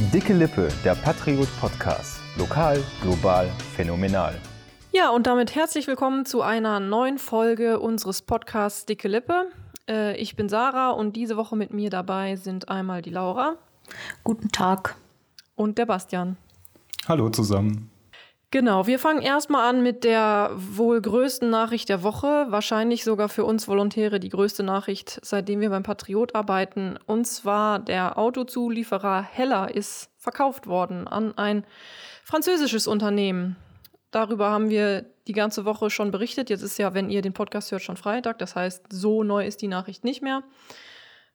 Dicke Lippe, der Patriot Podcast. Lokal, global, phänomenal. Ja, und damit herzlich willkommen zu einer neuen Folge unseres Podcasts Dicke Lippe. Äh, ich bin Sarah und diese Woche mit mir dabei sind einmal die Laura. Guten Tag. Und der Bastian. Hallo zusammen. Genau, wir fangen erstmal an mit der wohl größten Nachricht der Woche. Wahrscheinlich sogar für uns Volontäre die größte Nachricht, seitdem wir beim Patriot arbeiten. Und zwar der Autozulieferer Heller ist verkauft worden an ein französisches Unternehmen. Darüber haben wir die ganze Woche schon berichtet. Jetzt ist ja, wenn ihr den Podcast hört, schon Freitag. Das heißt, so neu ist die Nachricht nicht mehr.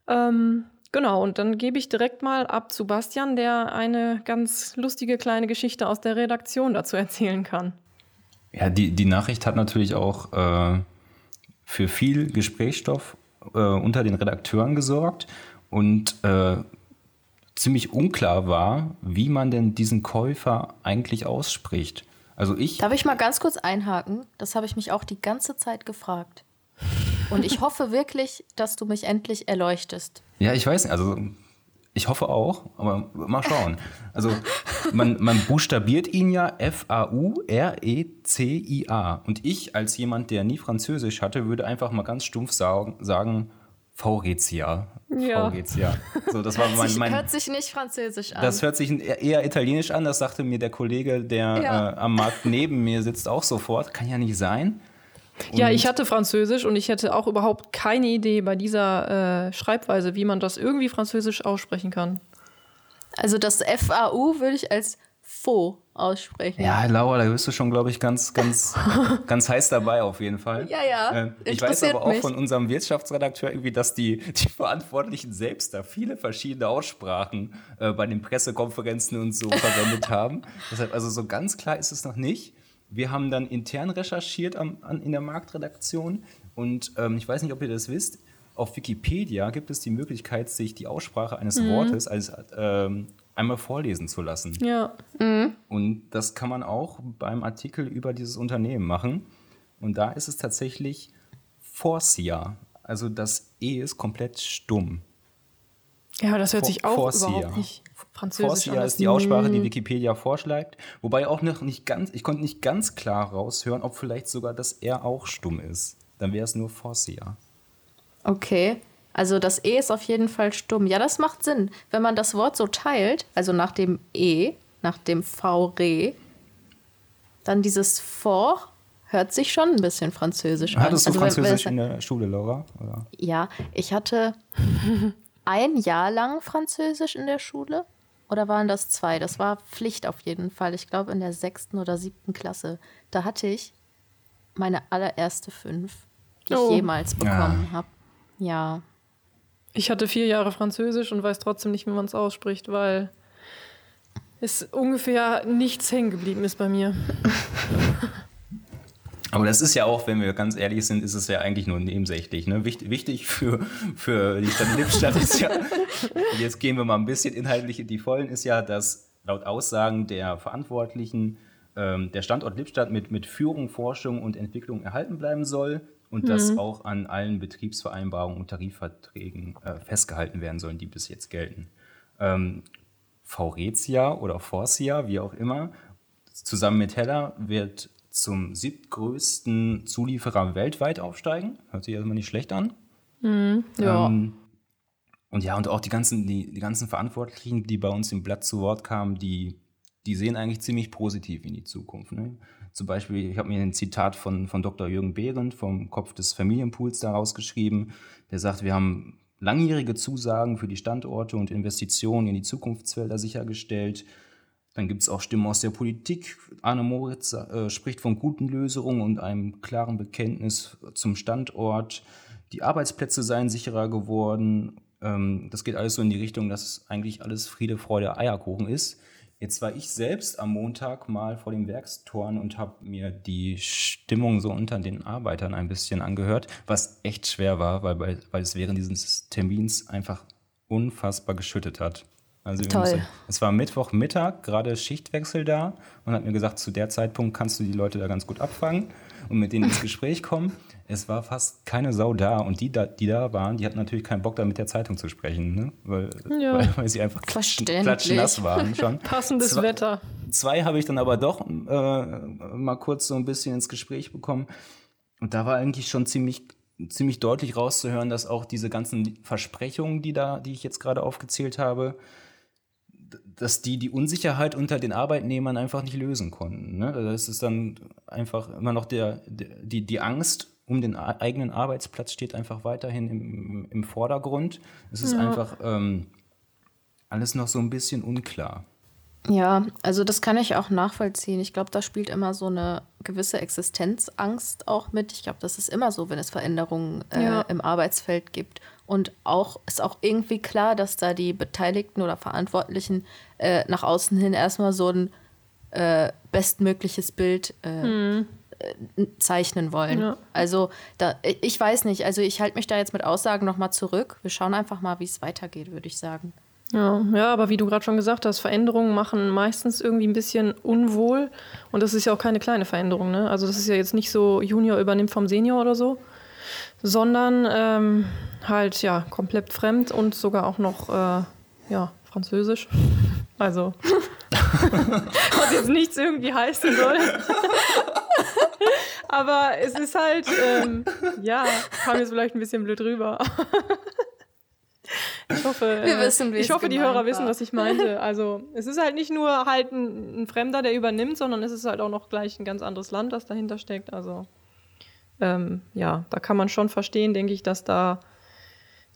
Ähm, Genau, und dann gebe ich direkt mal ab zu Bastian, der eine ganz lustige kleine Geschichte aus der Redaktion dazu erzählen kann. Ja, die, die Nachricht hat natürlich auch äh, für viel Gesprächsstoff äh, unter den Redakteuren gesorgt und äh, ziemlich unklar war, wie man denn diesen Käufer eigentlich ausspricht. Also ich. Darf ich mal ganz kurz einhaken? Das habe ich mich auch die ganze Zeit gefragt. Und ich hoffe wirklich, dass du mich endlich erleuchtest. Ja, ich weiß nicht. Also ich hoffe auch, aber mal schauen. Also man, man buchstabiert ihn ja F-A-U-R-E-C-I-A. Und ich als jemand, der nie Französisch hatte, würde einfach mal ganz stumpf sagen, sagen Faurezia. Ja. Faurezia. So, das war mein, mein, hört sich nicht französisch an. Das hört sich eher italienisch an. Das sagte mir der Kollege, der ja. äh, am Markt neben mir sitzt, auch sofort. Kann ja nicht sein. Und ja, ich hatte Französisch und ich hätte auch überhaupt keine Idee bei dieser äh, Schreibweise, wie man das irgendwie französisch aussprechen kann. Also das FAU würde ich als Faux aussprechen. Ja, Laura, da bist du schon, glaube ich, ganz, ganz, ganz heiß dabei auf jeden Fall. Ja, ja. Äh, ich weiß aber auch mich. von unserem Wirtschaftsredakteur irgendwie, dass die, die Verantwortlichen selbst da viele verschiedene Aussprachen äh, bei den Pressekonferenzen und so verwendet haben. Deshalb, also so ganz klar ist es noch nicht. Wir haben dann intern recherchiert am, an, in der Marktredaktion und ähm, ich weiß nicht, ob ihr das wisst, auf Wikipedia gibt es die Möglichkeit, sich die Aussprache eines mhm. Wortes als ähm, einmal vorlesen zu lassen. Ja. Mhm. Und das kann man auch beim Artikel über dieses Unternehmen machen. Und da ist es tatsächlich Forcia. Also das E ist komplett stumm. Ja, das hört sich auch Forcia. überhaupt nicht Französisch Forcia ist die Aussprache, die Wikipedia vorschlägt. Wobei auch noch nicht ganz, ich konnte nicht ganz klar raushören, ob vielleicht sogar das R auch stumm ist. Dann wäre es nur Forcia. Okay. Also das E ist auf jeden Fall stumm. Ja, das macht Sinn. Wenn man das Wort so teilt, also nach dem E, nach dem V-Re, dann dieses For hört sich schon ein bisschen französisch an. Hattest du also, Französisch in der Schule, Laura? Oder? Ja, ich hatte ein Jahr lang Französisch in der Schule. Oder waren das zwei? Das war Pflicht auf jeden Fall. Ich glaube in der sechsten oder siebten Klasse. Da hatte ich meine allererste fünf, die oh. ich jemals bekommen ja. habe. Ja. Ich hatte vier Jahre Französisch und weiß trotzdem nicht, wie man es ausspricht, weil es ungefähr nichts hängen geblieben ist bei mir. Aber das ist ja auch, wenn wir ganz ehrlich sind, ist es ja eigentlich nur nebensächlich. Ne? Wichtig, wichtig für, für die Stadt Lippstadt ist ja, jetzt gehen wir mal ein bisschen inhaltlich in die Vollen, ist ja, dass laut Aussagen der Verantwortlichen ähm, der Standort Lippstadt mit, mit Führung, Forschung und Entwicklung erhalten bleiben soll und mhm. dass auch an allen Betriebsvereinbarungen und Tarifverträgen äh, festgehalten werden sollen, die bis jetzt gelten. Ähm, Faurecia oder Forcia, wie auch immer, zusammen mit Heller wird zum siebtgrößten Zulieferer weltweit aufsteigen. Hört sich erstmal nicht schlecht an. Mhm, ja. Ähm, und ja, und auch die ganzen, die, die ganzen Verantwortlichen, die bei uns im Blatt zu Wort kamen, die, die sehen eigentlich ziemlich positiv in die Zukunft. Ne? Zum Beispiel, ich habe mir ein Zitat von, von Dr. Jürgen Behrendt vom Kopf des Familienpools daraus geschrieben. Der sagt, wir haben langjährige Zusagen für die Standorte und Investitionen in die Zukunftsfelder sichergestellt. Dann gibt es auch Stimmen aus der Politik. Arne Moritz äh, spricht von guten Lösungen und einem klaren Bekenntnis zum Standort. Die Arbeitsplätze seien sicherer geworden. Ähm, das geht alles so in die Richtung, dass eigentlich alles Friede, Freude, Eierkuchen ist. Jetzt war ich selbst am Montag mal vor den Werkstoren und habe mir die Stimmung so unter den Arbeitern ein bisschen angehört, was echt schwer war, weil, weil es während dieses Termins einfach unfassbar geschüttet hat. Also Toll. es war Mittwochmittag, gerade Schichtwechsel da und hat mir gesagt, zu der Zeitpunkt kannst du die Leute da ganz gut abfangen und mit denen ins Gespräch kommen. es war fast keine Sau da und die, da, die da waren, die hatten natürlich keinen Bock, da mit der Zeitung zu sprechen, ne? weil, ja. weil, weil, sie einfach klatschnass waren schon. Passendes zwei, Wetter. Zwei habe ich dann aber doch äh, mal kurz so ein bisschen ins Gespräch bekommen und da war eigentlich schon ziemlich ziemlich deutlich rauszuhören, dass auch diese ganzen Versprechungen, die da, die ich jetzt gerade aufgezählt habe, dass die die Unsicherheit unter den Arbeitnehmern einfach nicht lösen konnten. Ne? Das ist dann einfach immer noch der, die, die Angst um den eigenen Arbeitsplatz steht einfach weiterhin im, im Vordergrund. Es ist ja. einfach ähm, alles noch so ein bisschen unklar. Ja, also das kann ich auch nachvollziehen. Ich glaube, da spielt immer so eine gewisse Existenzangst auch mit. Ich glaube, das ist immer so, wenn es Veränderungen äh, ja. im Arbeitsfeld gibt. Und auch ist auch irgendwie klar, dass da die Beteiligten oder Verantwortlichen äh, nach außen hin erstmal so ein äh, bestmögliches Bild hm. zeichnen wollen. Ja. Also da, ich weiß nicht, also ich halte mich da jetzt mit Aussagen nochmal zurück. Wir schauen einfach mal, wie es weitergeht, würde ich sagen. Ja, ja, aber wie du gerade schon gesagt hast, Veränderungen machen meistens irgendwie ein bisschen unwohl. Und das ist ja auch keine kleine Veränderung. Ne? Also das ist ja jetzt nicht so, Junior übernimmt vom Senior oder so, sondern ähm, halt ja komplett fremd und sogar auch noch äh, ja, Französisch. Also, was jetzt nichts irgendwie heißen soll. aber es ist halt, ähm, ja, kam jetzt vielleicht ein bisschen blöd rüber. Ich hoffe, Wir äh, wissen, ich hoffe die Hörer war. wissen, was ich meinte. Also es ist halt nicht nur halt ein, ein, Fremder, der übernimmt, sondern es ist halt auch noch gleich ein ganz anderes Land, das dahinter steckt. Also ähm, ja, da kann man schon verstehen, denke ich, dass da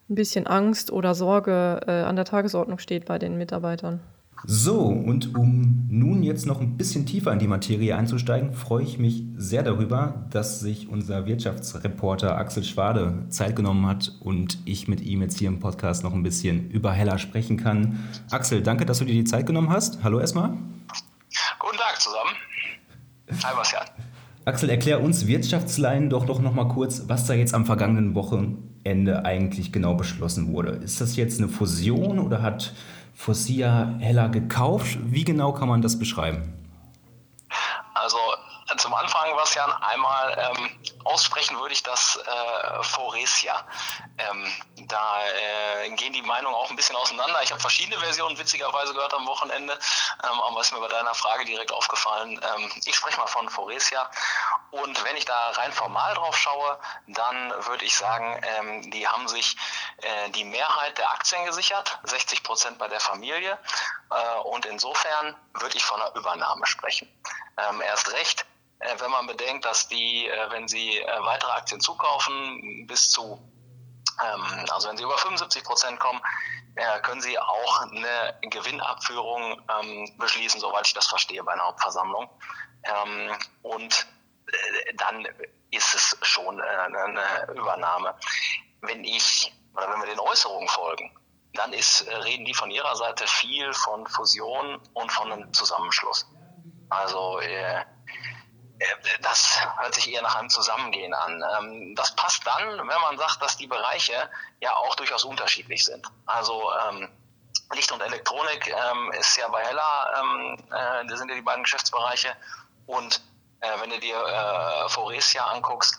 ein bisschen Angst oder Sorge äh, an der Tagesordnung steht bei den Mitarbeitern. So, und um nun jetzt noch ein bisschen tiefer in die Materie einzusteigen, freue ich mich sehr darüber, dass sich unser Wirtschaftsreporter Axel Schwade Zeit genommen hat und ich mit ihm jetzt hier im Podcast noch ein bisschen über Heller sprechen kann. Axel, danke, dass du dir die Zeit genommen hast. Hallo erstmal. Guten Tag zusammen. Hi, Bastian. Axel, erklär uns Wirtschaftsleien doch doch noch mal kurz, was da jetzt am vergangenen Wochenende eigentlich genau beschlossen wurde. Ist das jetzt eine Fusion oder hat Fossia Heller gekauft. Wie genau kann man das beschreiben? Also zum Anfang, ja einmal ähm, aussprechen würde ich das äh, Foresia. Ähm, da äh, gehen die Meinungen auch ein bisschen auseinander. Ich habe verschiedene Versionen witzigerweise gehört am Wochenende, ähm, aber ist mir bei deiner Frage direkt aufgefallen. Ähm, ich spreche mal von Foresia. Und wenn ich da rein formal drauf schaue, dann würde ich sagen, ähm, die haben sich äh, die Mehrheit der Aktien gesichert, 60 Prozent bei der Familie. Äh, und insofern würde ich von einer Übernahme sprechen. Ähm, erst recht, wenn man bedenkt, dass die, äh, wenn sie äh, weitere Aktien zukaufen, bis zu, ähm, also wenn sie über 75 Prozent kommen, können sie auch eine Gewinnabführung ähm, beschließen, soweit ich das verstehe, bei einer Hauptversammlung. Ähm, und dann ist es schon eine Übernahme. Wenn ich, oder wenn wir den Äußerungen folgen, dann ist, reden die von ihrer Seite viel von Fusion und von einem Zusammenschluss. Also äh, äh, das hört sich eher nach einem Zusammengehen an. Ähm, das passt dann, wenn man sagt, dass die Bereiche ja auch durchaus unterschiedlich sind. Also ähm, Licht und Elektronik ähm, ist ja bei Heller, äh, das sind ja die beiden Geschäftsbereiche. Und äh, wenn du dir äh, Foresia anguckst,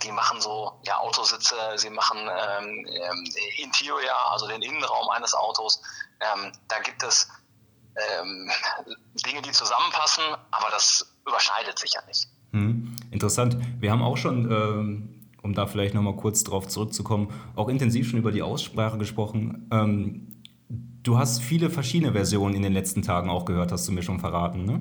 die machen so ja, Autositze, sie machen Interior, also den Innenraum eines Autos. Da gibt es Dinge, die zusammenpassen, aber das überschneidet sich ja nicht. Hm, interessant. Wir haben auch schon, ähm, um da vielleicht nochmal kurz drauf zurückzukommen, auch intensiv schon über die Aussprache gesprochen. Ähm, du hast viele verschiedene Versionen in den letzten Tagen auch gehört, hast du mir schon verraten, ne?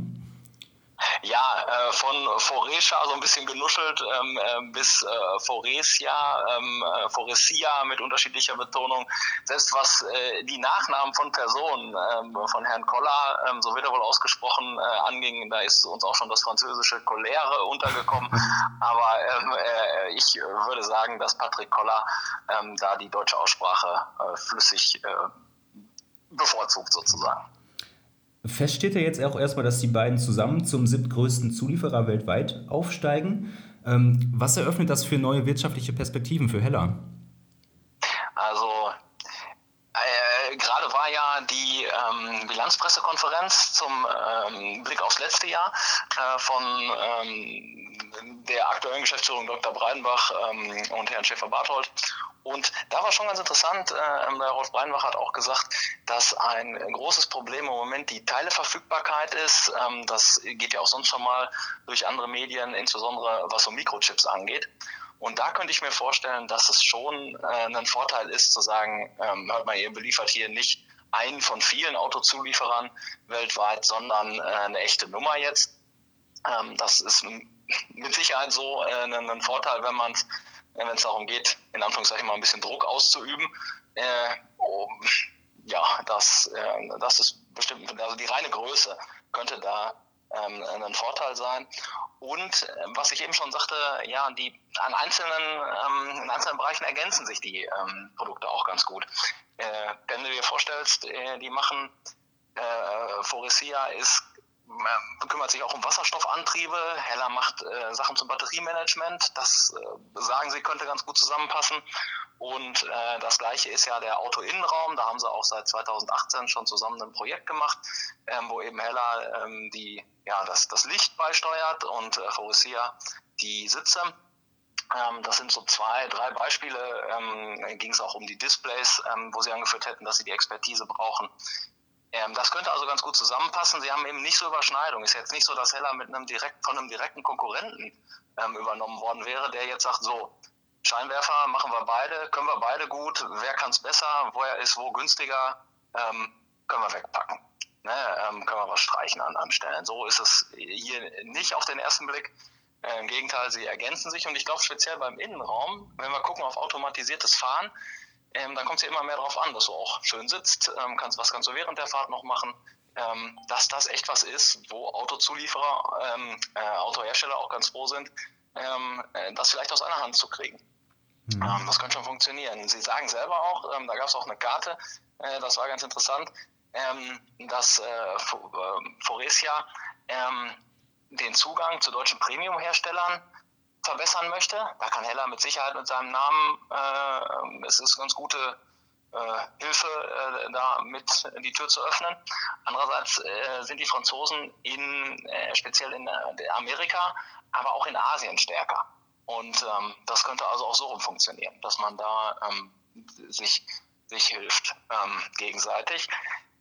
Ja, äh, von Foresha so ein bisschen genuschelt ähm, äh, bis äh, Foresia, ähm, äh, Foresia mit unterschiedlicher Betonung. Selbst was äh, die Nachnamen von Personen ähm, von Herrn Koller, ähm, so wird er wohl ausgesprochen, äh, anging, da ist uns auch schon das französische Colère untergekommen. Aber ähm, äh, ich würde sagen, dass Patrick Koller da die deutsche Aussprache flüssig bevorzugt sozusagen. Fest steht ja jetzt auch erstmal, dass die beiden zusammen zum siebtgrößten Zulieferer weltweit aufsteigen. Ähm, was eröffnet das für neue wirtschaftliche Perspektiven für Heller? Also äh, gerade war ja die Bilanzpressekonferenz zum ähm, Blick aufs letzte Jahr äh, von ähm, der aktuellen Geschäftsführung Dr. Breidenbach ähm, und Herrn Schäfer-Barthold. Und da war schon ganz interessant, äh, der Rolf Breidenbach hat auch gesagt, dass ein großes Problem im Moment die Teileverfügbarkeit ist. Ähm, das geht ja auch sonst schon mal durch andere Medien, insbesondere was so Mikrochips angeht. Und da könnte ich mir vorstellen, dass es schon äh, ein Vorteil ist, zu sagen, ähm, hört mal, ihr beliefert hier nicht einen von vielen Autozulieferern weltweit, sondern äh, eine echte Nummer jetzt. Ähm, das ist mit Sicherheit so äh, ein, ein Vorteil, wenn man es wenn es darum geht, in Anführungszeichen mal ein bisschen Druck auszuüben. Äh, oh, ja, das, äh, das ist bestimmt, also die reine Größe könnte da ähm, ein Vorteil sein. Und äh, was ich eben schon sagte, ja, die an einzelnen, ähm, in einzelnen Bereichen ergänzen sich die ähm, Produkte auch ganz gut. Äh, wenn du dir vorstellst, äh, die machen äh, Foresia ist kümmert sich auch um Wasserstoffantriebe. Heller macht äh, Sachen zum Batteriemanagement. Das äh, sagen sie könnte ganz gut zusammenpassen. Und äh, das gleiche ist ja der Autoinnenraum. Da haben sie auch seit 2018 schon zusammen ein Projekt gemacht, ähm, wo eben Heller ähm, die, ja, das, das Licht beisteuert und äh, Faurecia die Sitze. Ähm, das sind so zwei, drei Beispiele. Ähm, ging es auch um die Displays, ähm, wo sie angeführt hätten, dass sie die Expertise brauchen. Ähm, das könnte also ganz gut zusammenpassen. Sie haben eben nicht so Überschneidung. Ist jetzt nicht so, dass Heller mit einem direkt, von einem direkten Konkurrenten ähm, übernommen worden wäre, der jetzt sagt, so, Scheinwerfer machen wir beide, können wir beide gut, wer kann es besser, woher ist wo günstiger, ähm, können wir wegpacken. Ne, ähm, können wir was streichen an, an Stellen. So ist es hier nicht auf den ersten Blick. Äh, Im Gegenteil, sie ergänzen sich und ich glaube speziell beim Innenraum, wenn wir gucken auf automatisiertes Fahren, ähm, dann kommt es ja immer mehr darauf an, dass du auch schön sitzt, ähm, kannst, was kannst du während der Fahrt noch machen, ähm, dass das echt was ist, wo Autozulieferer, ähm, äh, Autohersteller auch ganz froh sind, ähm, äh, das vielleicht aus einer Hand zu kriegen. Mhm. Ähm, das könnte schon funktionieren. Sie sagen selber auch, da gab es auch eine Karte, äh, das war ganz interessant, dass äh, Foresia den Zugang zu deutschen Premium-Herstellern verbessern möchte. Da kann Heller mit Sicherheit mit seinem Namen, äh, es ist ganz gute äh, Hilfe, äh, da mit die Tür zu öffnen. Andererseits äh, sind die Franzosen in, äh, speziell in äh, Amerika, aber auch in Asien stärker. Und ähm, das könnte also auch so rum funktionieren, dass man da ähm, sich, sich hilft ähm, gegenseitig.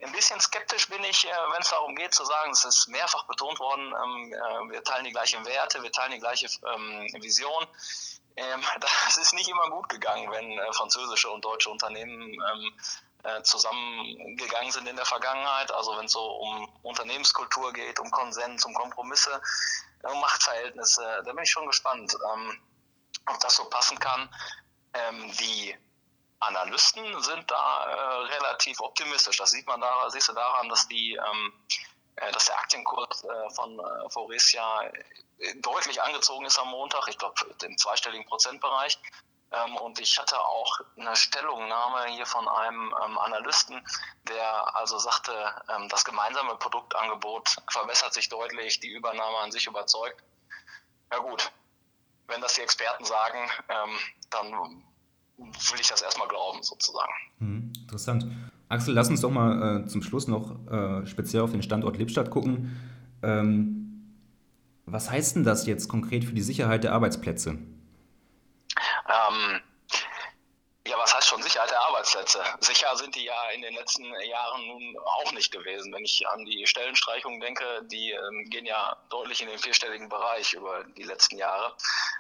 Ein bisschen skeptisch bin ich, äh, wenn es darum geht zu sagen, es ist mehrfach betont worden, ähm, äh, wir teilen die gleichen Werte, wir teilen die gleiche ähm, Vision. Ähm, das ist nicht immer gut gegangen, wenn äh, französische und deutsche Unternehmen zusammengegangen sind in der Vergangenheit. Also wenn es so um Unternehmenskultur geht, um Konsens, um Kompromisse, Machtverhältnisse, da bin ich schon gespannt, ob das so passen kann. Die Analysten sind da äh, relativ optimistisch. Das sieht man da, siehst du daran, dass die ähm, äh, dass der Aktienkurs äh, von äh, Foresia äh, deutlich angezogen ist am Montag, ich glaube im zweistelligen Prozentbereich. Ähm, und ich hatte auch eine Stellungnahme hier von einem ähm, Analysten, der also sagte, ähm, das gemeinsame Produktangebot verbessert sich deutlich, die Übernahme an sich überzeugt. Ja gut, wenn das die Experten sagen, dann will ich das erstmal glauben, sozusagen. Hm, interessant. Axel, lass uns doch mal äh, zum Schluss noch äh, speziell auf den Standort Lippstadt gucken. Ähm, was heißt denn das jetzt konkret für die Sicherheit der Arbeitsplätze? Ähm, ja, was heißt schon Sicherheit der Arbeitsplätze? Sicher sind die ja in den letzten Jahren nun auch nicht gewesen. Wenn ich an die Stellenstreichungen denke, die ähm, gehen ja deutlich in den vierstelligen Bereich über die letzten Jahre.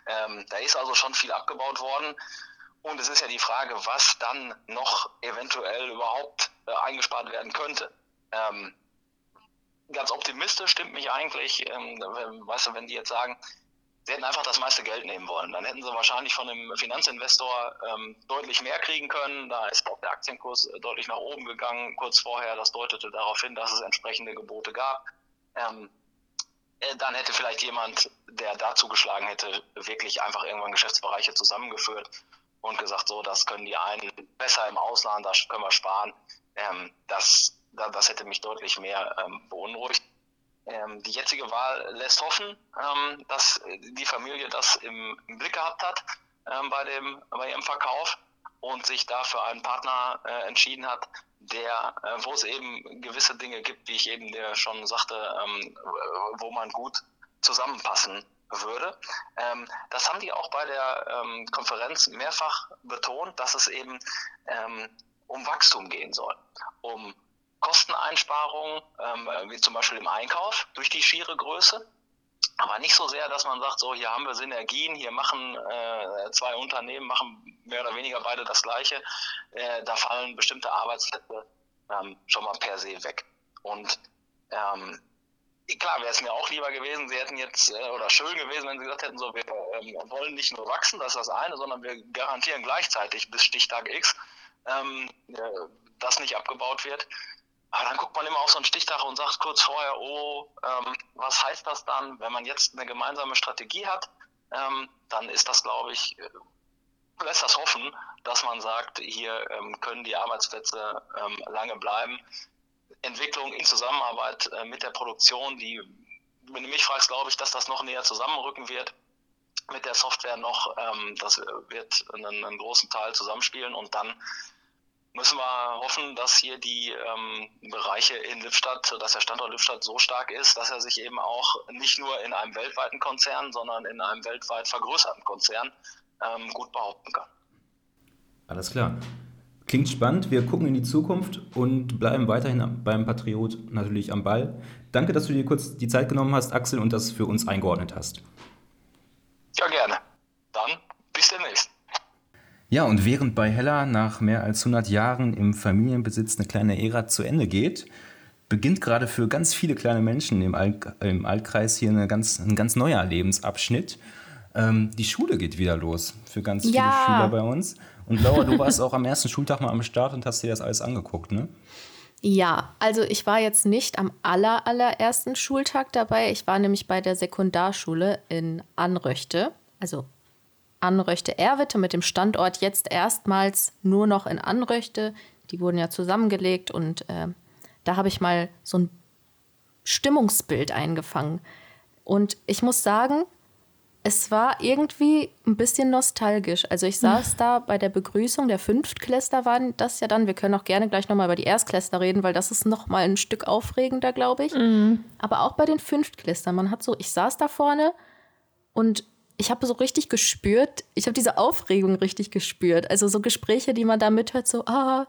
Ähm, da ist also schon viel abgebaut worden. Und es ist ja die Frage, was dann noch eventuell überhaupt äh, eingespart werden könnte. Ähm, ganz optimistisch stimmt mich eigentlich, ähm, weißt du, wenn die jetzt sagen, sie hätten einfach das meiste Geld nehmen wollen, dann hätten sie wahrscheinlich von einem Finanzinvestor ähm, deutlich mehr kriegen können. Da ist auch der Aktienkurs äh, deutlich nach oben gegangen kurz vorher. Das deutete darauf hin, dass es entsprechende Gebote gab. Ähm, äh, dann hätte vielleicht jemand, der da zugeschlagen hätte, wirklich einfach irgendwann Geschäftsbereiche zusammengeführt und gesagt, so, das können die einen besser im Ausland, das können wir sparen. Ähm, das, das hätte mich deutlich mehr ähm, beunruhigt. Ähm, die jetzige Wahl lässt hoffen, ähm, dass die Familie das im, im Blick gehabt hat ähm, bei, dem, bei ihrem Verkauf und sich dafür einen Partner äh, entschieden hat, der, äh, wo es eben gewisse Dinge gibt, wie ich eben dir schon sagte, ähm, wo man gut zusammenpassen würde. Ähm, das haben die auch bei der ähm, Konferenz mehrfach betont, dass es eben um Wachstum gehen soll, um Kosteneinsparungen, ähm, wie zum Beispiel im Einkauf durch die schiere Größe. Aber nicht so sehr, dass man sagt, so hier haben wir Synergien, hier machen äh, zwei Unternehmen, machen mehr oder weniger beide das Gleiche. Äh, da fallen bestimmte Arbeitsplätze ähm, schon mal per se weg. Und ähm, klar wäre es mir auch lieber gewesen, sie hätten jetzt, äh, oder schön gewesen, wenn sie gesagt hätten, so wir ähm, wollen nicht nur wachsen, das ist das eine, sondern wir garantieren gleichzeitig bis Stichtag X, ähm, äh, dass nicht abgebaut wird. Aber dann guckt man immer auf so einen Stichtag und sagt kurz vorher, oh, ähm, was heißt das dann, wenn man jetzt eine gemeinsame Strategie hat, ähm, dann ist das, glaube ich, äh, lässt das hoffen, dass man sagt, hier ähm, können die Arbeitsplätze ähm, lange bleiben. Entwicklung in Zusammenarbeit äh, mit der Produktion, die, wenn du mich fragst, glaube ich, dass das noch näher zusammenrücken wird mit der Software noch. Ähm, das wird einen, einen großen Teil zusammenspielen und dann müssen wir hoffen, dass hier die ähm, Bereiche in Lippstadt, dass der Standort Lippstadt so stark ist, dass er sich eben auch nicht nur in einem weltweiten Konzern, sondern in einem weltweit vergrößerten Konzern ähm, gut behaupten kann. Alles klar. Klingt spannend. Wir gucken in die Zukunft und bleiben weiterhin beim Patriot natürlich am Ball. Danke, dass du dir kurz die Zeit genommen hast, Axel, und das für uns eingeordnet hast. Ja, gerne. Ja, und während bei Hella nach mehr als 100 Jahren im Familienbesitz eine kleine Ära zu Ende geht, beginnt gerade für ganz viele kleine Menschen im, Alt im Altkreis hier eine ganz, ein ganz neuer Lebensabschnitt. Ähm, die Schule geht wieder los für ganz viele ja. Schüler bei uns. Und Laura, du warst auch am ersten Schultag mal am Start und hast dir das alles angeguckt, ne? Ja, also ich war jetzt nicht am aller, allerersten Schultag dabei. Ich war nämlich bei der Sekundarschule in Anröchte, also Anröchte-Erwitte mit dem Standort jetzt erstmals nur noch in Anröchte. Die wurden ja zusammengelegt und äh, da habe ich mal so ein Stimmungsbild eingefangen. Und ich muss sagen, es war irgendwie ein bisschen nostalgisch. Also ich saß da bei der Begrüßung der Fünftklässler waren das ja dann. Wir können auch gerne gleich nochmal über die Erstklässler reden, weil das ist nochmal ein Stück aufregender, glaube ich. Mhm. Aber auch bei den Fünftklässlern, man hat so, ich saß da vorne und ich habe so richtig gespürt, ich habe diese Aufregung richtig gespürt. Also so Gespräche, die man da mithört, so, ah,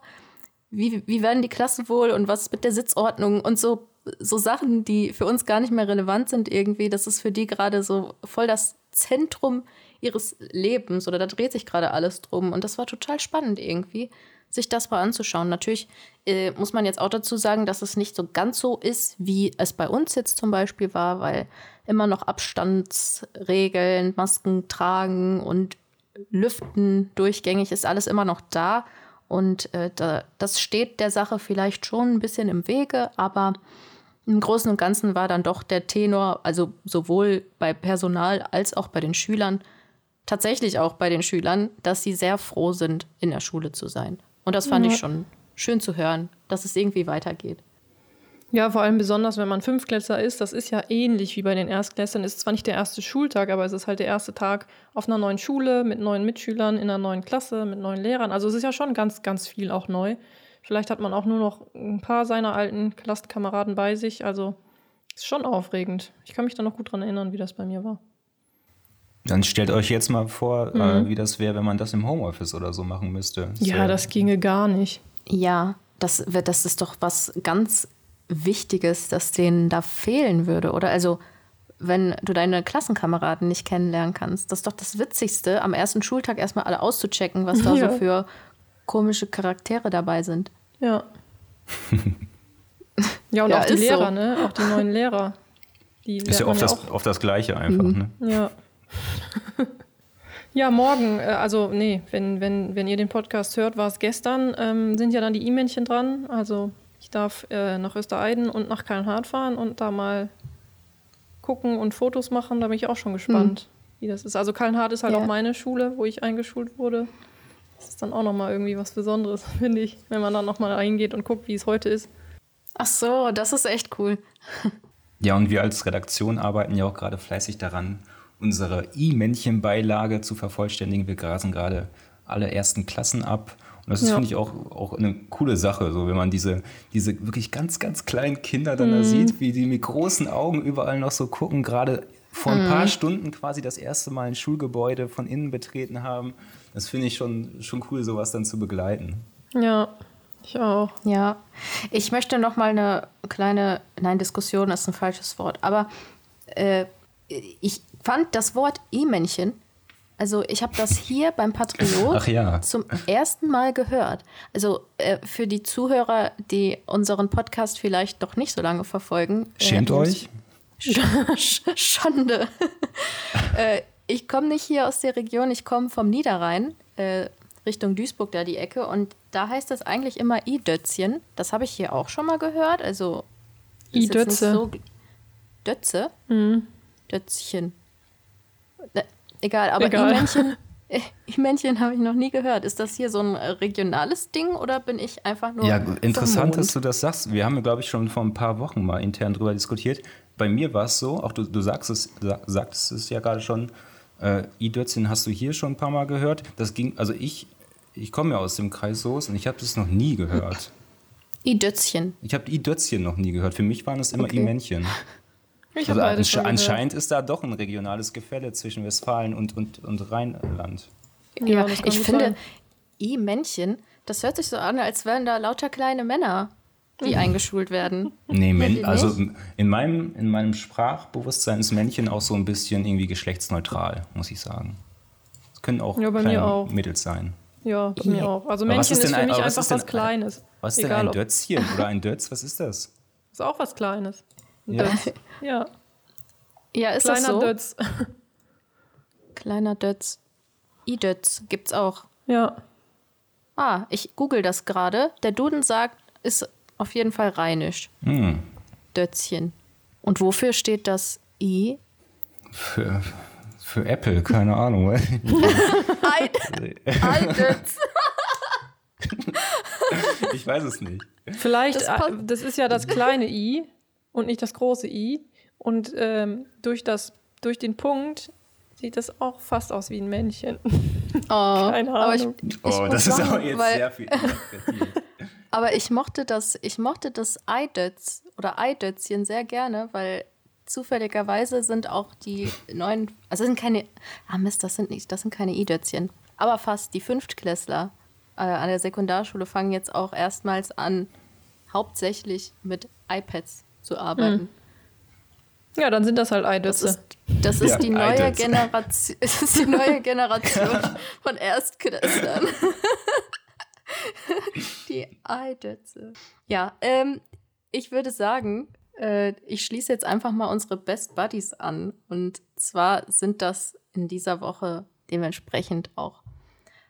wie, wie werden die Klassen wohl und was ist mit der Sitzordnung und so, so Sachen, die für uns gar nicht mehr relevant sind irgendwie. Das ist für die gerade so voll das Zentrum ihres Lebens oder da dreht sich gerade alles drum. Und das war total spannend irgendwie, sich das mal anzuschauen. Natürlich äh, muss man jetzt auch dazu sagen, dass es nicht so ganz so ist, wie es bei uns jetzt zum Beispiel war, weil immer noch Abstandsregeln, Masken tragen und Lüften durchgängig ist alles immer noch da. Und äh, da, das steht der Sache vielleicht schon ein bisschen im Wege, aber im Großen und Ganzen war dann doch der Tenor, also sowohl bei Personal als auch bei den Schülern, tatsächlich auch bei den Schülern, dass sie sehr froh sind, in der Schule zu sein. Und das fand mhm. ich schon schön zu hören, dass es irgendwie weitergeht. Ja, vor allem besonders, wenn man Fünfklässler ist. Das ist ja ähnlich wie bei den Erstklässlern. Es ist zwar nicht der erste Schultag, aber es ist halt der erste Tag auf einer neuen Schule mit neuen Mitschülern in einer neuen Klasse mit neuen Lehrern. Also es ist ja schon ganz, ganz viel auch neu. Vielleicht hat man auch nur noch ein paar seiner alten Klassenkameraden bei sich. Also ist schon aufregend. Ich kann mich da noch gut dran erinnern, wie das bei mir war. Dann stellt euch jetzt mal vor, äh, mhm. äh, wie das wäre, wenn man das im Homeoffice oder so machen müsste. Das ja, das ginge gar nicht. Ja, das, das ist doch was ganz Wichtiges, das denen da fehlen würde, oder? Also, wenn du deine Klassenkameraden nicht kennenlernen kannst, das ist doch das Witzigste, am ersten Schultag erstmal alle auszuchecken, was da ja. so für komische Charaktere dabei sind. Ja. ja, und ja, auch die Lehrer, so. ne? Auch die neuen Lehrer. Die ist ja oft, ja das, oft das Gleiche einfach, mhm. ne? Ja. Ja, morgen, äh, also nee, wenn, wenn, wenn ihr den Podcast hört, war es gestern, ähm, sind ja dann die E-Männchen dran. Also ich darf äh, nach Östereiden und nach Kallenhardt fahren und da mal gucken und Fotos machen. Da bin ich auch schon gespannt, mhm. wie das ist. Also Kallenhardt ist halt ja. auch meine Schule, wo ich eingeschult wurde. Das ist dann auch nochmal irgendwie was Besonderes, finde ich, wenn man dann nochmal reingeht und guckt, wie es heute ist. Ach so, das ist echt cool. ja, und wir als Redaktion arbeiten ja auch gerade fleißig daran, unsere E-Männchen-Beilage zu vervollständigen. Wir grasen gerade alle ersten Klassen ab. Und das ist, Ja. finde ich, auch, auch eine coole Sache, so wenn man diese, diese wirklich ganz, ganz kleinen Kinder dann da sieht, wie die mit großen Augen überall noch so gucken, gerade vor ein paar Stunden quasi das erste Mal ein Schulgebäude von innen betreten haben. Das finde ich schon, schon cool, sowas dann zu begleiten. Ja, ich auch. Ja, ich möchte noch mal eine kleine, nein, Diskussion ist ein falsches Wort, aber äh, ich fand das Wort E-Männchen, also ich habe das hier beim Patriot ja. zum ersten Mal gehört. Also äh, für die Zuhörer, die unseren Podcast vielleicht noch nicht so lange verfolgen. äh, Schämt euch? Sch- Schande. äh, ich komme nicht hier aus der Region, ich komme vom Niederrhein, äh, Richtung Duisburg da die Ecke. Und da heißt das eigentlich immer I-Dötzchen. Das habe ich hier auch schon mal gehört. Also I-Dötze. So Dötze? Dötzchen. Ne, egal, aber Egal. I-Männchen. äh, I-Männchen habe ich noch nie gehört. Ist das hier so ein äh, regionales Ding oder bin ich einfach nur. Ja, interessant, vom dass du das sagst. Wir haben, glaube ich, schon vor ein paar Wochen mal intern drüber diskutiert. Bei mir war es so, auch du, du sagst es, sa- sagtest es ja gerade schon, äh, I-Dötzchen hast du hier schon ein paar Mal gehört. Das ging, also ich, ich komme ja aus dem Kreis Soos und ich habe das noch nie gehört. I-Dötzchen. Ich habe I-Dötzchen noch nie gehört. Für mich waren es immer Okay. I-Männchen. Ich Also ansche anscheinend ist da doch ein regionales Gefälle zwischen Westfalen und, und, und Rheinland. Ja, Ja, ich finde, sein. I-Männchen, das hört sich so an, als wären da lauter kleine Männer, die eingeschult werden. Nee, also in meinem, in meinem Sprachbewusstsein ist Männchen auch so ein bisschen irgendwie geschlechtsneutral, muss ich sagen. Es können auch Ja, kleine auch. Mädels sein. Ja, bei mir auch. Also was Männchen ist ist, denn für ein- mich was einfach ist denn was Kleines. Was ist denn Egal, ein Dötzchen oder ein Dötz? Was ist das? Ist auch was Kleines. Ja. Dötz. Ja, Ja, ist das kleiner so? Dötz. Kleiner Dötz. I-Dötz gibt's auch. Ja. Ah, ich google das gerade. Der Duden sagt, ist auf jeden Fall rheinisch. Hm. Dötzchen. Und wofür steht das I? Für, für Apple, keine Ahnung. Aldötz. ich weiß es nicht. Vielleicht, Das das, das ist ja das kleine I und nicht das große I. Und ähm, durch, das, durch den Punkt sieht das auch fast aus wie ein Männchen. Oh, Keine aber ich, Ahnung. ich Oh, das ist aber jetzt weil, sehr viel. Aber ich mochte das, ich mochte das Eidötz oder Eidötzchen sehr gerne, weil zufälligerweise sind auch die neuen, also das sind keine, ah Mist, das sind nicht, das sind keine I-Dötzchen, aber fast die Fünftklässler äh, an der Sekundarschule fangen jetzt auch erstmals an, hauptsächlich mit iPads zu arbeiten. Ja, dann sind das halt Das Eidötze. ist, das ist Ja, die neue iDötz. Generation, das ist die neue Generation von Erstklässlern. die Eidötze. Ja, ähm, ich würde sagen, äh, ich schließe jetzt einfach mal unsere Best Buddies an. Und zwar sind das in dieser Woche dementsprechend auch,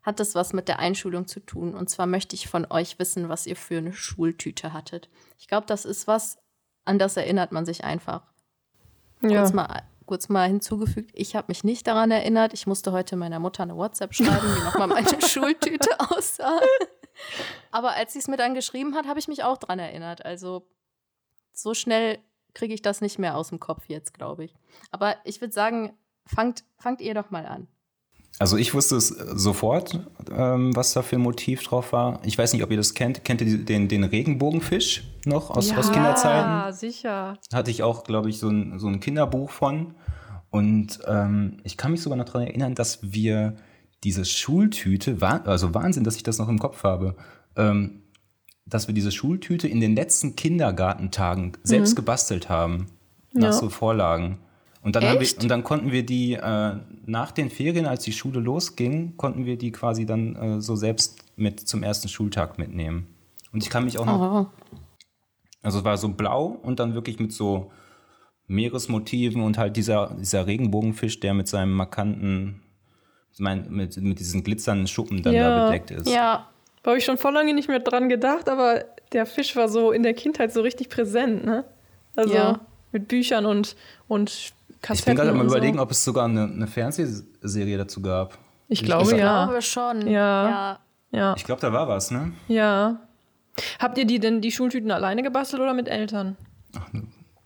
hat das was mit der Einschulung zu tun. Und zwar möchte ich von euch wissen, was ihr für eine Schultüte hattet. Ich glaube, das ist was, an das erinnert man sich einfach Ja. kurz, mal, kurz mal hinzugefügt, ich habe mich nicht daran erinnert. Ich musste heute meiner Mutter eine WhatsApp schreiben, wie nochmal meine Schultüte aussah. Aber als sie es mir dann geschrieben hat, habe ich mich auch dran erinnert. Also so schnell kriege ich das nicht mehr aus dem Kopf jetzt, glaube ich. Aber ich würde sagen, fangt, fangt ihr doch mal an. Also ich wusste es sofort, ähm, was da für ein Motiv drauf war. Ich weiß nicht, ob ihr das kennt. Kennt ihr den, den Regenbogenfisch noch aus, aus Kinderzeiten? Ja, sicher. Hatte ich auch, glaube ich, so ein, so ein Kinderbuch von. Und ähm, ich kann mich sogar noch daran erinnern, dass wir diese Schultüte, also Wahnsinn, dass ich das noch im Kopf habe, ähm, dass wir diese Schultüte in den letzten Kindergartentagen selbst gebastelt haben. Nach Ja. so Vorlagen. Und dann, haben wir, und dann konnten wir die äh, nach den Ferien, als die Schule losging, konnten wir die quasi dann äh, so selbst mit zum ersten Schultag mitnehmen. Und ich kann mich auch noch Oh. also es war so blau und dann wirklich mit so Meeresmotiven und halt dieser, dieser Regenbogenfisch, der mit seinem markanten, mein, mit, mit diesen glitzernden Schuppen dann Ja. da bedeckt ist. Ja, Da habe ich schon vor lange nicht mehr dran gedacht, aber der Fisch war so in der Kindheit so richtig präsent, ne? Also Ja. mit Büchern und, und Kassetten. Ich bin gerade am und überlegen, so. ob es sogar eine, eine Fernsehserie dazu gab. Ich Ich glaube, ich ja. glaube schon. Ja. ja. Ja, Ich glaube, da war was, ne? ja. Habt ihr die denn die Schultüten alleine gebastelt oder mit Eltern?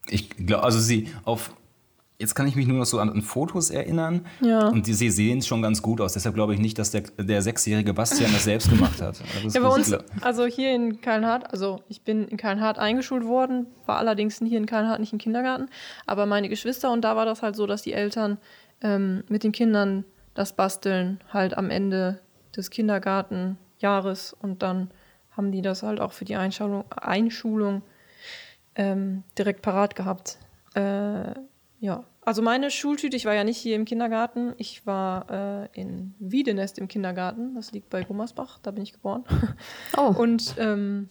Ich glaube, also sie auf, Jetzt kann ich mich nur noch so an, an Fotos erinnern. Ja. Und die, sie sehen schon ganz gut aus. Deshalb glaube ich nicht, dass der, der sechsjährige Bastian das selbst gemacht hat. Ja, bei uns, also hier in Kallenhardt, also ich bin in Kallenhardt eingeschult worden, war allerdings hier in Kallenhardt nicht im Kindergarten, aber meine Geschwister und da war das halt so, dass die Eltern ähm, mit den Kindern das basteln halt am Ende des Kindergartenjahres und dann haben die das halt auch für die Einschulung, Einschulung ähm, direkt parat gehabt. Äh, ja, also meine Schultüte, ich war ja nicht hier im Kindergarten, ich war äh, in Wiedenest im Kindergarten, das liegt bei Gummersbach, da bin ich geboren. Oh. Und ähm,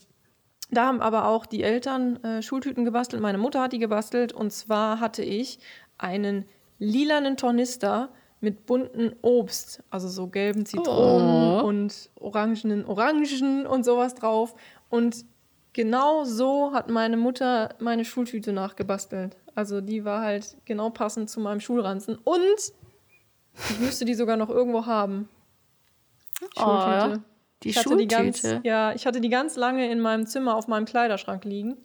da haben aber auch die Eltern äh, Schultüten gebastelt, meine Mutter hat die gebastelt und zwar hatte ich einen lilanen Tornister mit bunten Obst, also so gelben Zitronen Oh. und orangenen Orangen und sowas drauf. Und genau so hat meine Mutter meine Schultüte nachgebastelt. Also die war halt genau passend zu meinem Schulranzen. Und ich müsste die sogar noch irgendwo haben. Oh, ja. Die Ich hatte die ganz, Schultüte. ja, ich hatte die ganz lange in meinem Zimmer auf meinem Kleiderschrank liegen.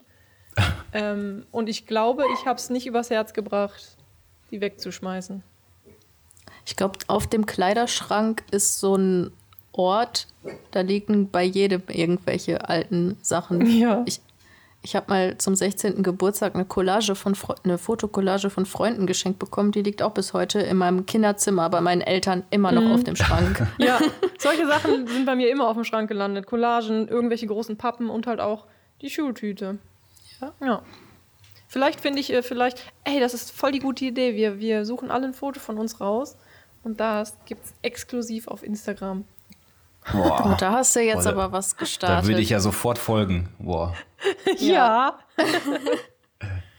ähm, und ich glaube, ich habe es nicht übers Herz gebracht, die wegzuschmeißen. Ich glaube, auf dem Kleiderschrank ist so ein Ort, da liegen bei jedem irgendwelche alten Sachen. Ja. Ich, ich habe mal zum 16. Geburtstag eine Collage von Fre eine Fotokollage von Freunden geschenkt bekommen. Die liegt auch bis heute in meinem Kinderzimmer bei meinen Eltern immer noch auf dem Schrank. Ja, solche Sachen sind bei mir immer auf dem Schrank gelandet. Collagen, irgendwelche großen Pappen und halt auch die Schultüte. Ja. Ja. Vielleicht finde ich, äh, vielleicht, ey, das ist voll die gute Idee. Wir, wir suchen alle ein Foto von uns raus und das gibt es exklusiv auf Instagram. Boah. Und da hast du jetzt Boah, da- aber was Da gestartet. würde ich ja sofort folgen. Boah. Ja.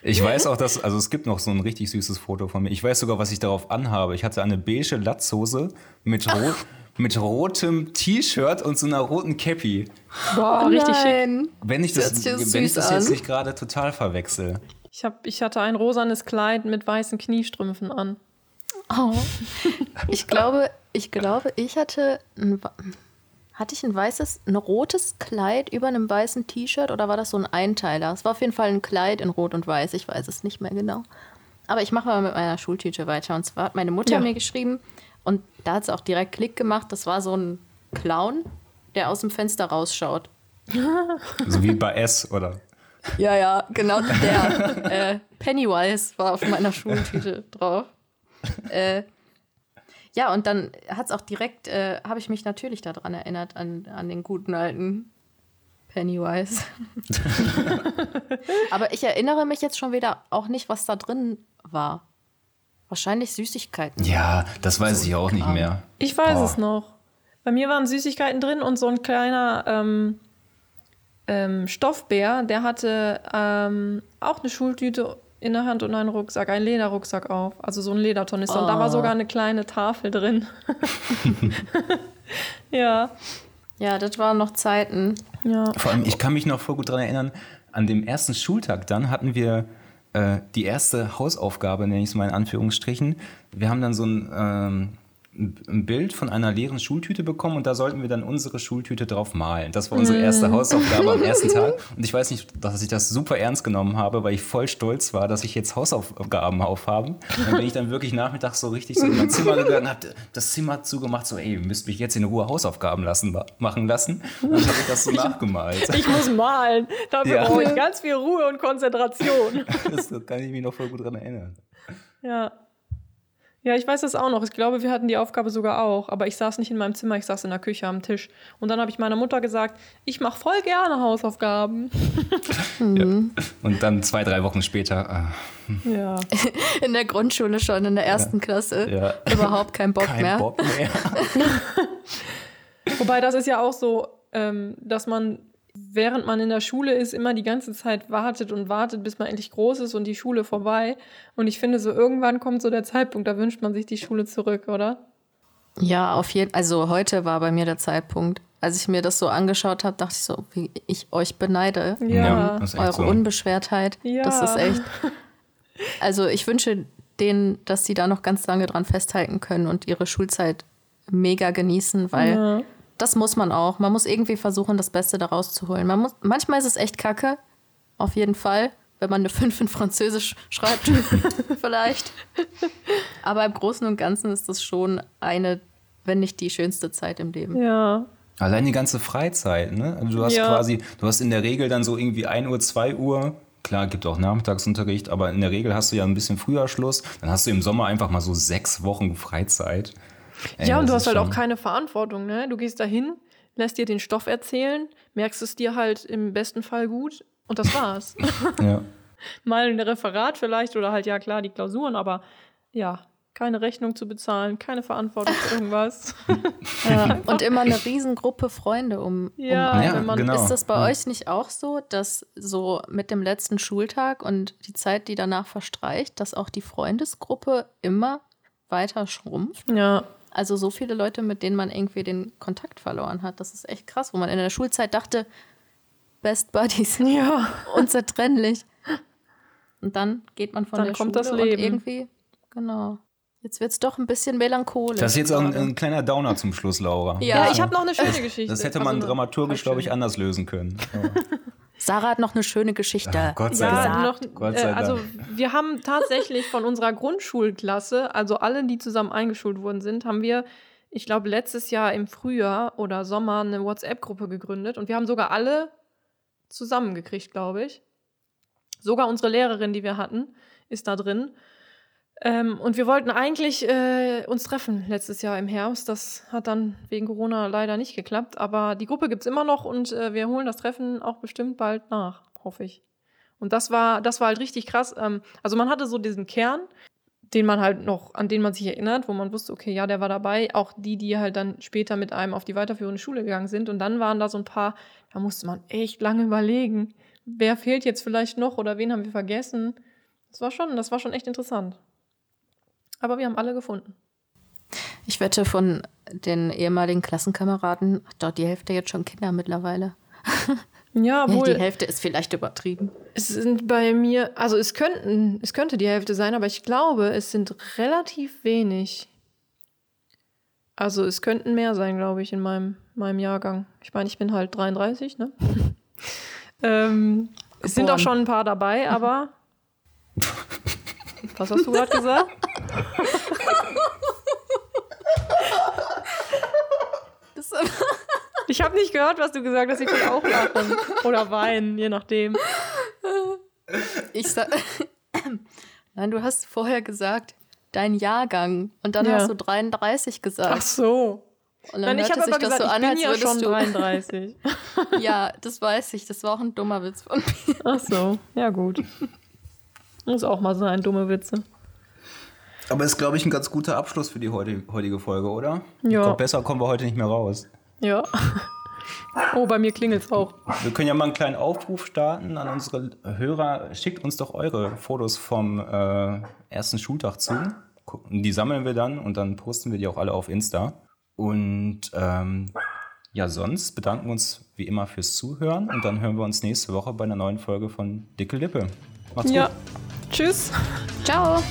Ich weiß auch, dass, also es gibt noch so ein richtig süßes Foto von mir. Ich weiß sogar, was ich darauf anhabe. Ich hatte eine beige Latzhose mit, rot, mit rotem T-Shirt und so einer roten Cappy. Boah, richtig schick. Nein. Wenn ich Das wenn ich das jetzt an. nicht gerade total verwechsel. Ich, hab, ich hatte ein rosanes Kleid mit weißen Kniestrümpfen an. Oh. Ich glaube, ich glaube, ich hatte ein, hatte ich ein weißes, ein rotes Kleid über einem weißen T-Shirt oder war das so ein Einteiler? Es war auf jeden Fall ein Kleid in Rot und Weiß. Ich weiß es nicht mehr genau. Aber ich mache mal mit meiner Schultüte weiter. Und zwar hat meine Mutter Ja. mir geschrieben und da hat es auch direkt Klick gemacht. Das war so ein Clown, der aus dem Fenster rausschaut. So wie bei S, oder? Ja, ja, genau der. äh, Pennywise war auf meiner Schultüte drauf. Äh, ja, und dann hat es auch direkt, äh, habe ich mich natürlich daran erinnert, an, an den guten alten Pennywise. Aber ich erinnere mich jetzt schon wieder auch nicht, was da drin war. Wahrscheinlich Süßigkeiten. Ja, das weiß ich auch nicht mehr. Ich weiß Boah. es noch. Bei mir waren Süßigkeiten drin und so ein kleiner ähm, ähm, Stoffbär, der hatte ähm, auch eine Schultüte in der Hand und einen Rucksack, einen Lederrucksack auf. Also so ein Ledertornister. Und da war Oh. sogar eine kleine Tafel drin. ja, Ja, das waren noch Zeiten. ja. Vor allem, ich kann mich noch voll gut daran erinnern, an dem ersten Schultag dann hatten wir äh, die erste Hausaufgabe, nenne ich es mal in Anführungsstrichen. Wir haben dann so ein, ähm, ein- Bild von einer leeren Schultüte bekommen und da sollten wir dann unsere Schultüte drauf malen. Das war unsere erste Hausaufgabe am ersten Tag. Und ich weiß nicht, dass ich das super ernst genommen habe, weil ich voll stolz war, dass ich jetzt Hausaufgaben aufhabe. Und bin ich dann wirklich nachmittags so richtig so in mein Zimmer gegangen, habe das Zimmer zugemacht, so ey, ihr müsst mich jetzt in Ruhe Hausaufgaben lassen, machen lassen. Und dann habe ich das so nachgemalt. Ich muss malen. Dafür Ja. brauche ich ganz viel Ruhe und Konzentration. Das kann ich mich noch voll gut dran erinnern. Ja. Ja, ich weiß das auch noch. Ich glaube, wir hatten die Aufgabe sogar auch. Aber ich saß nicht in meinem Zimmer, ich saß in der Küche am Tisch. Und dann habe ich meiner Mutter gesagt, ich mache voll gerne Hausaufgaben. Und dann zwei, drei Wochen später, Ja. In der Grundschule schon, in der ersten Klasse. Ja. Überhaupt kein äh, Bock kein mehr. Bock mehr. Wobei das ist ja auch so, ähm, dass man, während man in der Schule ist, immer die ganze Zeit wartet und wartet, bis man endlich groß ist und die Schule vorbei. Und ich finde, so irgendwann kommt so der Zeitpunkt, da wünscht man sich die Schule zurück, oder? Ja, auf jeden Also heute war bei mir der Zeitpunkt. Als ich mir das so angeschaut habe, dachte ich so, wie ich euch beneide. Ja. das ist echt Eure so. Unbeschwertheit. Ja. Das ist echt. Also ich wünsche denen, dass sie da noch ganz lange dran festhalten können und ihre Schulzeit mega genießen, weil Ja. Das muss man auch. Man muss irgendwie versuchen, das Beste daraus zu holen. Man muss, manchmal ist es echt kacke, auf jeden Fall. wenn man eine 5 in Französisch schreibt, vielleicht. Aber im Großen und Ganzen ist das schon eine, wenn nicht die schönste Zeit im Leben. Ja. Allein die ganze Freizeit, ne? Also du hast Ja. quasi, du hast in der Regel dann so irgendwie 1 Uhr, 2 Uhr. Klar, gibt auch Nachmittagsunterricht, aber in der Regel hast du ja ein bisschen früher Schluss. Dann hast du im Sommer einfach mal so sechs Wochen Freizeit. Ey, Ja, und du hast halt auch keine Verantwortung, ne? Du gehst dahin, lässt dir den Stoff erzählen, merkst es dir halt im besten Fall gut und das war's. Ja. Mal ein Referat vielleicht oder halt, ja klar, die Klausuren, aber ja, keine Rechnung zu bezahlen, keine Verantwortung für irgendwas. Ja. Und immer eine Riesengruppe Freunde um. Ja, um Ja, man genau. Ist das bei Ja. euch nicht auch so, dass so mit dem letzten Schultag und die Zeit, die danach verstreicht, dass auch die Freundesgruppe immer weiter schrumpft? Ja, Also so viele Leute, mit denen man irgendwie den Kontakt verloren hat. Das ist echt krass, wo man in der Schulzeit dachte, Best Buddies, ja. unzertrennlich. Und dann geht man von Dann der kommt Schule das und Leben. irgendwie, genau. Jetzt wird es doch ein bisschen melancholisch. Das ist jetzt auch ein, ein kleiner Downer zum Schluss, Laura. Ja. Ja, ich habe noch eine schöne Geschichte. Das hätte Also man eine dramaturgisch, glaube ich, anders lösen können. Sarah hat noch eine schöne Geschichte. Ah, Gott sei Ja, Dank. noch, Gott äh, sei also Dank. wir haben tatsächlich von unserer Grundschulklasse, also alle, die zusammen eingeschult worden sind, haben wir, ich glaube, letztes Jahr im Frühjahr oder Sommer eine WhatsApp-Gruppe gegründet und wir haben sogar alle zusammengekriegt, glaube ich. Sogar unsere Lehrerin, die wir hatten, ist da drin. Ähm, und wir wollten eigentlich äh, uns treffen letztes Jahr im Herbst. Das hat dann wegen Corona leider nicht geklappt. Aber die Gruppe gibt es immer noch und äh, wir holen das Treffen auch bestimmt bald nach, hoffe ich. Und das war, das war halt richtig krass. Ähm, also man hatte so diesen Kern, den man halt noch, an den man sich erinnert, wo man wusste, okay, ja, der war dabei. Auch die, die halt dann später mit einem auf die weiterführende Schule gegangen sind. Und dann waren da so ein paar, da musste man echt lange überlegen, wer fehlt jetzt vielleicht noch oder wen haben wir vergessen. Das war schon, das war schon echt interessant. Aber wir haben alle gefunden. Ich wette, von den ehemaligen Klassenkameraden hat doch die Hälfte jetzt schon Kinder mittlerweile. Ja, wohl. die Hälfte ist vielleicht übertrieben. Es sind bei mir, also es könnten, es könnte die Hälfte sein, aber ich glaube, es sind relativ wenig. Also es könnten mehr sein, glaube ich, in meinem, meinem Jahrgang. Ich meine, ich bin halt 33, ne? ähm, es sind auch schon ein paar dabei, aber. Was hast du gerade gesagt? Ich habe nicht gehört, was du gesagt hast. Ich will auch lachen. Oder weinen, je nachdem. ich sag, Nein, du hast vorher gesagt, dein Jahrgang. Und dann Ja. hast du 33 gesagt. Ach so. Und Nein, dann ich hörte habe sich das gesagt, so ich an, bin als ja würdest schon du. 33. Ja, das weiß ich. Das war auch ein dummer Witz von mir. Ach so, ja gut. Muss auch mal sein, dumme Witze. Aber ist, glaube ich, ein ganz guter Abschluss für die heutige, Folge, oder? Ja. Ich glaube, besser kommen wir heute nicht mehr raus. Ja. Oh, bei mir klingelt's auch. Wir können ja mal einen kleinen Aufruf starten an unsere Hörer. Schickt uns doch eure Fotos vom äh, ersten Schultag zu. Die sammeln wir dann und dann posten wir die auch alle auf Insta. Und ähm, ja, sonst bedanken wir uns wie immer fürs Zuhören und dann hören wir uns nächste Woche bei einer neuen Folge von Dicke Lippe. Macht's Ja. gut. Tschüss. Ciao.